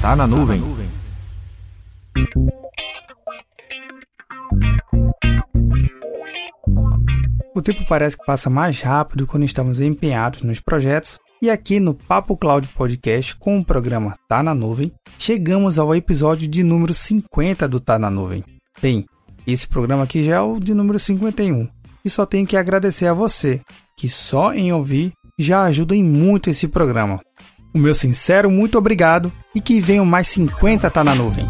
Tá na nuvem. O tempo parece que passa mais rápido quando estamos empenhados nos projetos, e aqui no Papo Cloud Podcast, com o programa Tá na Nuvem, chegamos ao episódio de número 50 do Tá na Nuvem. Bem, esse programa aqui já é o de número 51, e só tenho que agradecer a você, que só em ouvir já ajuda em muito esse programa. O meu sincero muito obrigado e que venham mais 50 Tá na Nuvem.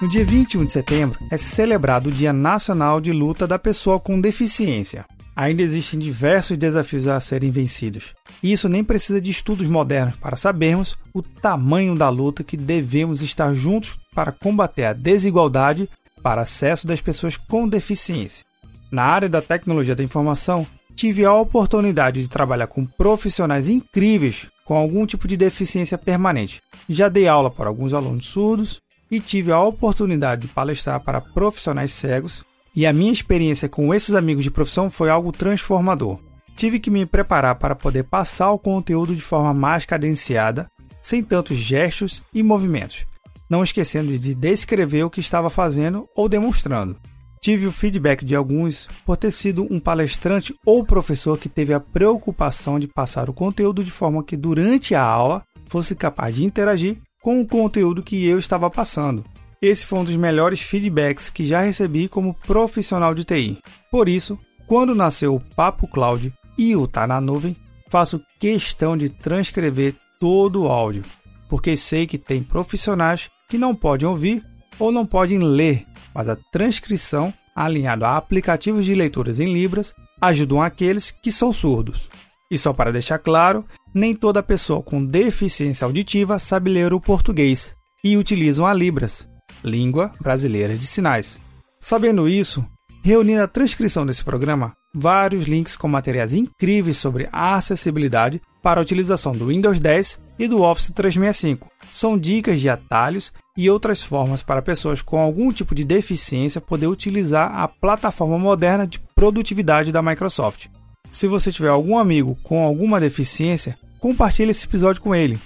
No dia 21 de setembro é celebrado o Dia Nacional de Luta da Pessoa com Deficiência. Ainda existem diversos desafios a serem vencidos. E isso nem precisa de estudos modernos para sabermos o tamanho da luta que devemos estar juntos para combater a desigualdade para acesso das pessoas com deficiência. Na área da tecnologia da informação, tive a oportunidade de trabalhar com profissionais incríveis com algum tipo de deficiência permanente. Já dei aula para alguns alunos surdos e tive a oportunidade de palestrar para profissionais cegos, e a minha experiência com esses amigos de profissão foi algo transformador. Tive que me preparar para poder passar o conteúdo de forma mais cadenciada, sem tantos gestos e movimentos, não esquecendo de descrever o que estava fazendo ou demonstrando. Tive o feedback de alguns por ter sido um palestrante ou professor que teve a preocupação de passar o conteúdo de forma que durante a aula fosse capaz de interagir com o conteúdo que eu estava passando. Esse foi um dos melhores feedbacks que já recebi como profissional de TI. Por isso, quando nasceu o Papo Cloud e o Tá na Nuvem, faço questão de transcrever todo o áudio, porque sei que tem profissionais que não podem ouvir ou não podem ler, mas a transcrição, alinhado a aplicativos de leituras em Libras, ajudam aqueles que são surdos. E só para deixar claro, nem toda pessoa com deficiência auditiva sabe ler o português e utilizam a Libras, língua brasileira de sinais. Sabendo isso, reuni na transcrição desse programa vários links com materiais incríveis sobre acessibilidade para a utilização do Windows 10 e do Office 365. São dicas de atalhos e outras formas para pessoas com algum tipo de deficiência poder utilizar a plataforma moderna de produtividade da Microsoft. Se você tiver algum amigo com alguma deficiência, compartilhe esse episódio com ele.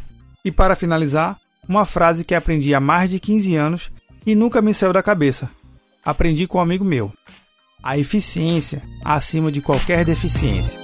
E para finalizar, uma frase que aprendi há mais de 15 anos e nunca me saiu da cabeça. Aprendi com um amigo meu. A eficiência acima de qualquer deficiência.